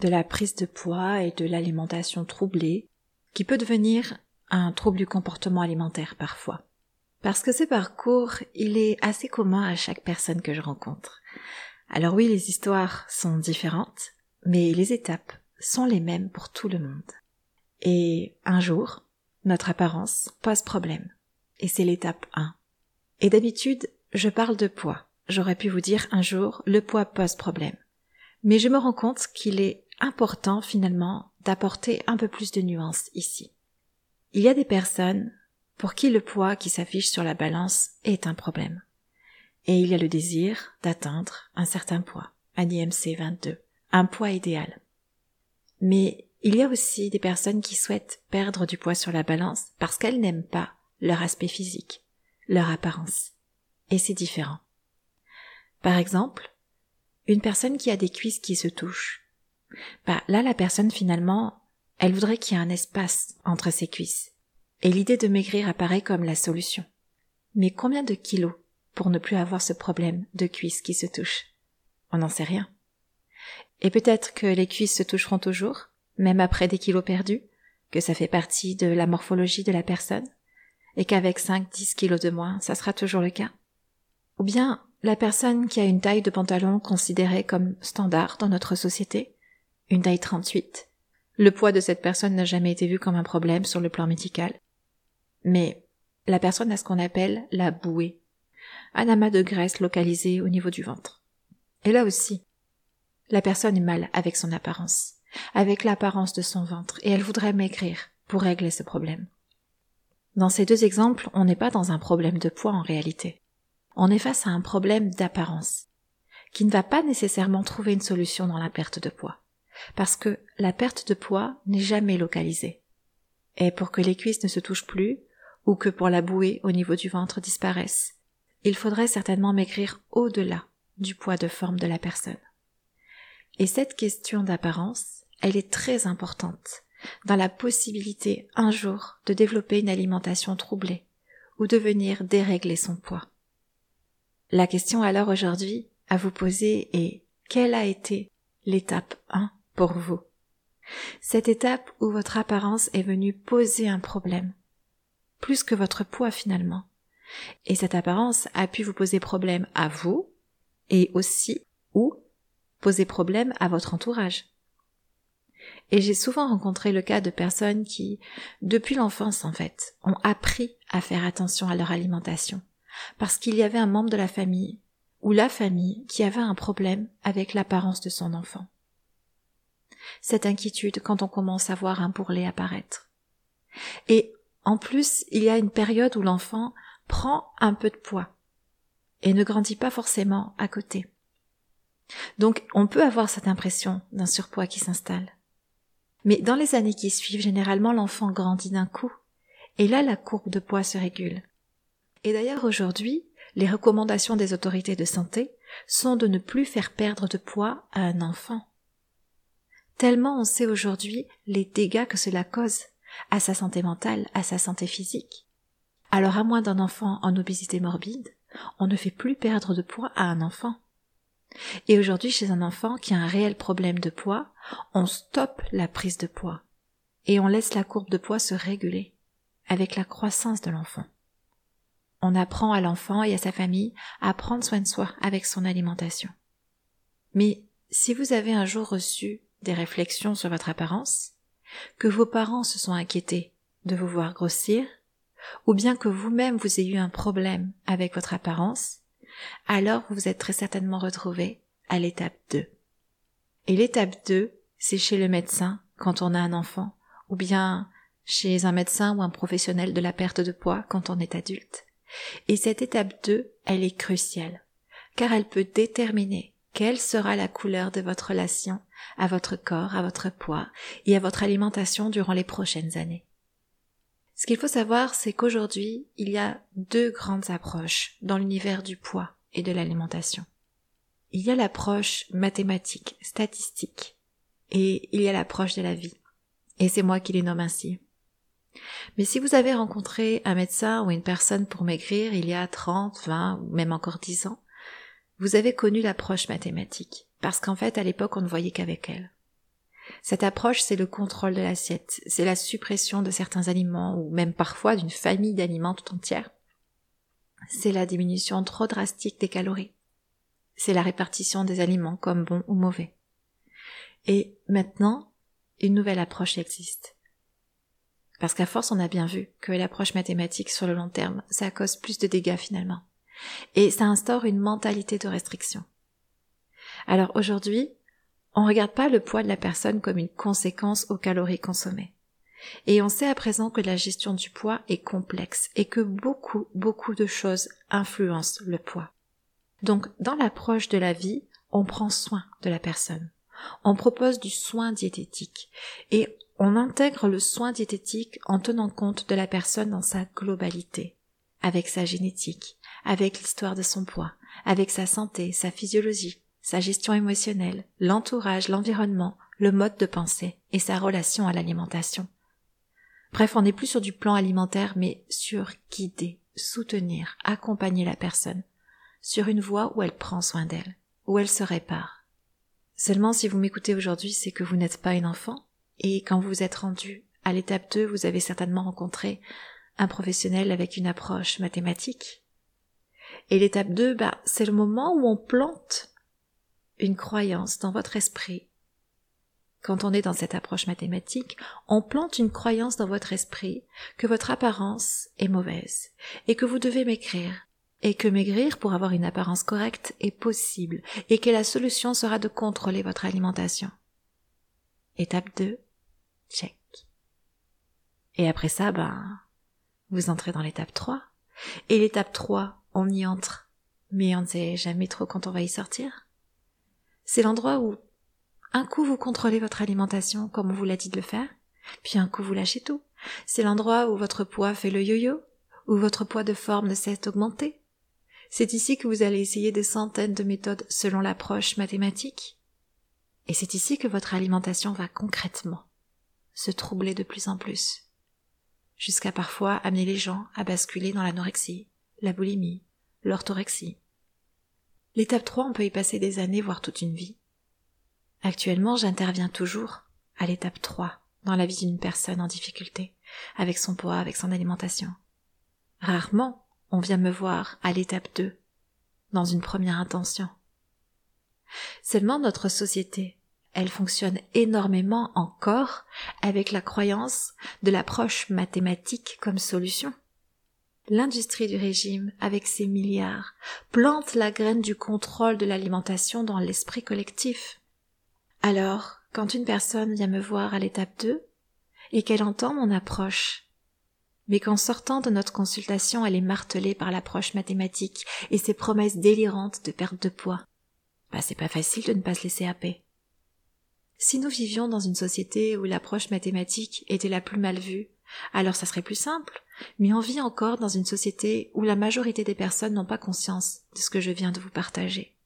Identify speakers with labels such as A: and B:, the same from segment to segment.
A: de la prise de poids et de l'alimentation troublée, qui peut devenir un trouble du comportement alimentaire parfois. Parce que ce parcours, il est assez commun à chaque personne que je rencontre. Alors oui, les histoires sont différentes, mais les étapes sont les mêmes pour tout le monde. Et un jour, notre apparence pose problème. Et c'est l'étape 1. Et d'habitude, je parle de poids. J'aurais pu vous dire un jour, le poids pose problème. Mais je me rends compte qu'il est important finalement d'apporter un peu plus de nuances ici. Il y a des personnes pour qui le poids qui s'affiche sur la balance est un problème. Et il y a le désir d'atteindre un certain poids, un IMC 22, un poids idéal. Mais il y a aussi des personnes qui souhaitent perdre du poids sur la balance parce qu'elles n'aiment pas leur aspect physique, leur apparence. Et c'est différent. Par exemple, une personne qui a des cuisses qui se touchent, bah, là, la personne, finalement, elle voudrait qu'il y ait un espace entre ses cuisses. Et l'idée de maigrir apparaît comme la solution. Mais combien de kilos pour ne plus avoir ce problème de cuisses qui se touchent? On n'en sait rien. Et peut-être que les cuisses se toucheront toujours, même après des kilos perdus, que ça fait partie de la morphologie de la personne, et qu'avec 5, 10 kilos de moins, ça sera toujours le cas. Ou bien, la personne qui a une taille de pantalon considérée comme standard dans notre société, une taille 38. Le poids de cette personne n'a jamais été vu comme un problème sur le plan médical. Mais la personne a ce qu'on appelle la bouée, un amas de graisse localisé au niveau du ventre. Et là aussi, la personne est mal avec son apparence, avec l'apparence de son ventre, et elle voudrait maigrir pour régler ce problème. Dans ces deux exemples, on n'est pas dans un problème de poids en réalité. On est face à un problème d'apparence, qui ne va pas nécessairement trouver une solution dans la perte de poids parce que la perte de poids n'est jamais localisée. Et pour que les cuisses ne se touchent plus, ou que pour la bouée au niveau du ventre disparaisse, il faudrait certainement maigrir au-delà du poids de forme de la personne. Et cette question d'apparence, elle est très importante dans la possibilité un jour de développer une alimentation troublée ou de venir dérégler son poids. La question alors aujourd'hui à vous poser est quelle a été l'étape 1 pour vous. Cette étape où votre apparence est venue poser un problème, plus que votre poids finalement. Et cette apparence a pu vous poser problème à vous, et aussi, ou, poser problème à votre entourage. Et j'ai souvent rencontré le cas de personnes qui, depuis l'enfance en fait, ont appris à faire attention à leur alimentation, parce qu'il y avait un membre de la famille, ou la famille, qui avait un problème avec l'apparence de son enfant cette inquiétude quand on commence à voir un bourrelet apparaître. Et en plus, il y a une période où l'enfant prend un peu de poids et ne grandit pas forcément à côté. Donc on peut avoir cette impression d'un surpoids qui s'installe. Mais dans les années qui suivent, généralement l'enfant grandit d'un coup, et là la courbe de poids se régule. Et d'ailleurs aujourd'hui, les recommandations des autorités de santé sont de ne plus faire perdre de poids à un enfant tellement on sait aujourd'hui les dégâts que cela cause à sa santé mentale, à sa santé physique. Alors à moins d'un enfant en obésité morbide, on ne fait plus perdre de poids à un enfant. Et aujourd'hui, chez un enfant qui a un réel problème de poids, on stoppe la prise de poids et on laisse la courbe de poids se réguler avec la croissance de l'enfant. On apprend à l'enfant et à sa famille à prendre soin de soi avec son alimentation. Mais si vous avez un jour reçu des réflexions sur votre apparence, que vos parents se sont inquiétés de vous voir grossir, ou bien que vous-même vous ayez eu un problème avec votre apparence, alors vous vous êtes très certainement retrouvé à l'étape 2. Et l'étape 2, c'est chez le médecin quand on a un enfant, ou bien chez un médecin ou un professionnel de la perte de poids quand on est adulte. Et cette étape 2, elle est cruciale, car elle peut déterminer quelle sera la couleur de votre relation à votre corps, à votre poids et à votre alimentation durant les prochaines années. Ce qu'il faut savoir, c'est qu'aujourd'hui, il y a deux grandes approches dans l'univers du poids et de l'alimentation. Il y a l'approche mathématique, statistique, et il y a l'approche de la vie. Et c'est moi qui les nomme ainsi. Mais si vous avez rencontré un médecin ou une personne pour maigrir il y a 30, 20 ou même encore 10 ans, vous avez connu l'approche mathématique, parce qu'en fait à l'époque on ne voyait qu'avec elle. Cette approche, c'est le contrôle de l'assiette, c'est la suppression de certains aliments ou même parfois d'une famille d'aliments tout entière. C'est la diminution trop drastique des calories. C'est la répartition des aliments comme bons ou mauvais. Et maintenant, une nouvelle approche existe. Parce qu'à force, on a bien vu que l'approche mathématique sur le long terme, ça cause plus de dégâts finalement. Et ça instaure une mentalité de restriction. Alors aujourd'hui, on ne regarde pas le poids de la personne comme une conséquence aux calories consommées. Et on sait à présent que la gestion du poids est complexe et que beaucoup, beaucoup de choses influencent le poids. Donc, dans l'approche de la vie, on prend soin de la personne. On propose du soin diététique et on intègre le soin diététique en tenant compte de la personne dans sa globalité, avec sa génétique, avec l'histoire de son poids, avec sa santé, sa physiologie, sa gestion émotionnelle, l'entourage, l'environnement, le mode de pensée et sa relation à l'alimentation. Bref, on n'est plus sur du plan alimentaire, mais sur guider, soutenir, accompagner la personne, sur une voie où elle prend soin d'elle, où elle se répare. Seulement si vous m'écoutez aujourd'hui, c'est que vous n'êtes pas une enfant, et quand vous vous êtes rendu à l'étape 2, vous avez certainement rencontré un professionnel avec une approche mathématique. Et l'étape 2, bah, c'est le moment où on plante une croyance dans votre esprit. Quand on est dans cette approche mathématique, on plante une croyance dans votre esprit que votre apparence est mauvaise et que vous devez maigrir et que maigrir pour avoir une apparence correcte est possible et que la solution sera de contrôler votre alimentation. Étape 2, check. Et après ça, ben, vous entrez dans l'étape 3. Et l'étape 3, on y entre, mais on ne sait jamais trop quand on va y sortir. C'est l'endroit où un coup vous contrôlez votre alimentation comme on vous l'a dit de le faire, puis un coup vous lâchez tout. C'est l'endroit où votre poids fait le yo-yo, où votre poids de forme ne cesse d'augmenter. C'est ici que vous allez essayer des centaines de méthodes selon l'approche mathématique. Et c'est ici que votre alimentation va concrètement se troubler de plus en plus, jusqu'à parfois amener les gens à basculer dans l'anorexie, la boulimie, l'orthorexie. L'étape 3, on peut y passer des années, voire toute une vie. Actuellement, j'interviens toujours à l'étape 3 dans la vie d'une personne en difficulté, avec son poids, avec son alimentation. Rarement, on vient me voir à l'étape 2, dans une première intention. Seulement notre société, elle fonctionne énormément encore avec la croyance de l'approche mathématique comme solution. L'industrie du régime, avec ses milliards, plante la graine du contrôle de l'alimentation dans l'esprit collectif. Alors, quand une personne vient me voir à l'étape 2, et qu'elle entend mon approche, mais qu'en sortant de notre consultation elle est martelée par l'approche mathématique et ses promesses délirantes de perte de poids, bah c'est pas facile de ne pas se laisser happer. Si nous vivions dans une société où l'approche mathématique était la plus mal vue, alors ça serait plus simple, mais on vit encore dans une société où la majorité des personnes n'ont pas conscience de ce que je viens de vous partager.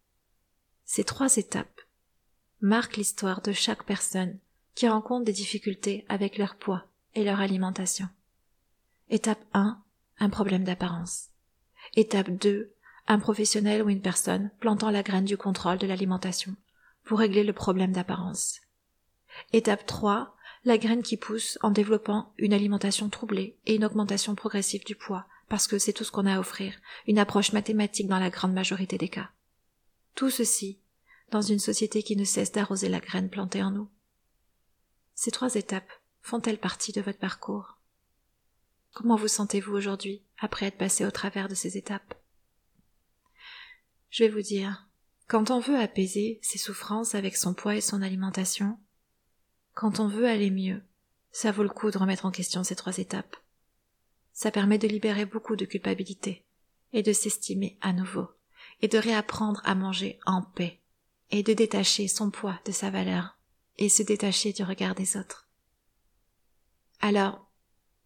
A: Ces trois étapes marquent l'histoire de chaque personne qui rencontre des difficultés avec leur poids et leur alimentation. Étape 1, un problème d'apparence. Étape 2, un professionnel ou une personne plantant la graine du contrôle de l'alimentation pour régler le problème d'apparence. Étape 3, la graine qui pousse en développant une alimentation troublée et une augmentation progressive du poids, parce que c'est tout ce qu'on a à offrir, une approche mathématique dans la grande majorité des cas. Tout ceci dans une société qui ne cesse d'arroser la graine plantée en nous. Ces trois étapes font-elles partie de votre parcours? Comment vous sentez-vous aujourd'hui après être passé au travers de ces étapes? Je vais vous dire, quand on veut apaiser ses souffrances avec son poids et son alimentation, quand on veut aller mieux, ça vaut le coup de remettre en question ces trois étapes. Ça permet de libérer beaucoup de culpabilité et de s'estimer à nouveau et de réapprendre à manger en paix et de détacher son poids de sa valeur et se détacher du regard des autres. Alors,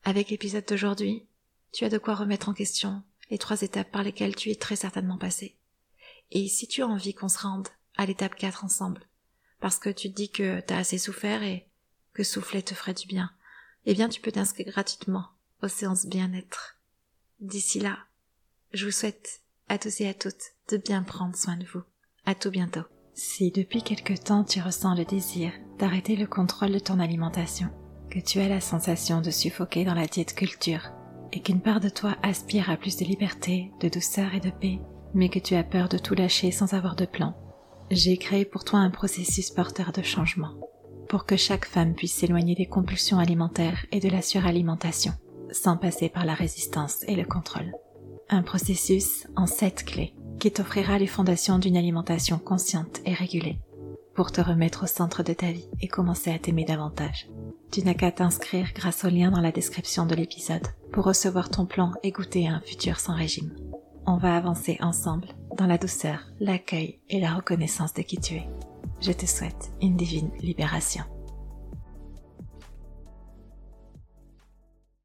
A: avec l'épisode d'aujourd'hui, tu as de quoi remettre en question les trois étapes par lesquelles tu es très certainement passé. Et si tu as envie qu'on se rende à l'étape 4 ensemble, parce que tu te dis que t'as assez souffert et que souffler te ferait du bien, eh bien tu peux t'inscrire gratuitement aux séances bien-être. D'ici là, je vous souhaite à tous et à toutes de bien prendre soin de vous. À tout bientôt. Si depuis quelque temps tu ressens le désir d'arrêter le contrôle de ton alimentation, que tu as la sensation de suffoquer dans la diète culture, et qu'une part de toi aspire à plus de liberté, de douceur et de paix, mais que tu as peur de tout lâcher sans avoir de plan, j'ai créé pour toi un processus porteur de changement, pour que chaque femme puisse s'éloigner des compulsions alimentaires et de la suralimentation, sans passer par la résistance et le contrôle. Un processus en sept clés qui t'offrira les fondations d'une alimentation consciente et régulée, pour te remettre au centre de ta vie et commencer à t'aimer davantage. Tu n'as qu'à t'inscrire grâce au lien dans la description de l'épisode pour recevoir ton plan et goûter à un futur sans régime. On va avancer ensemble dans la douceur, l'accueil et la reconnaissance de qui tu es. Je te souhaite une divine libération.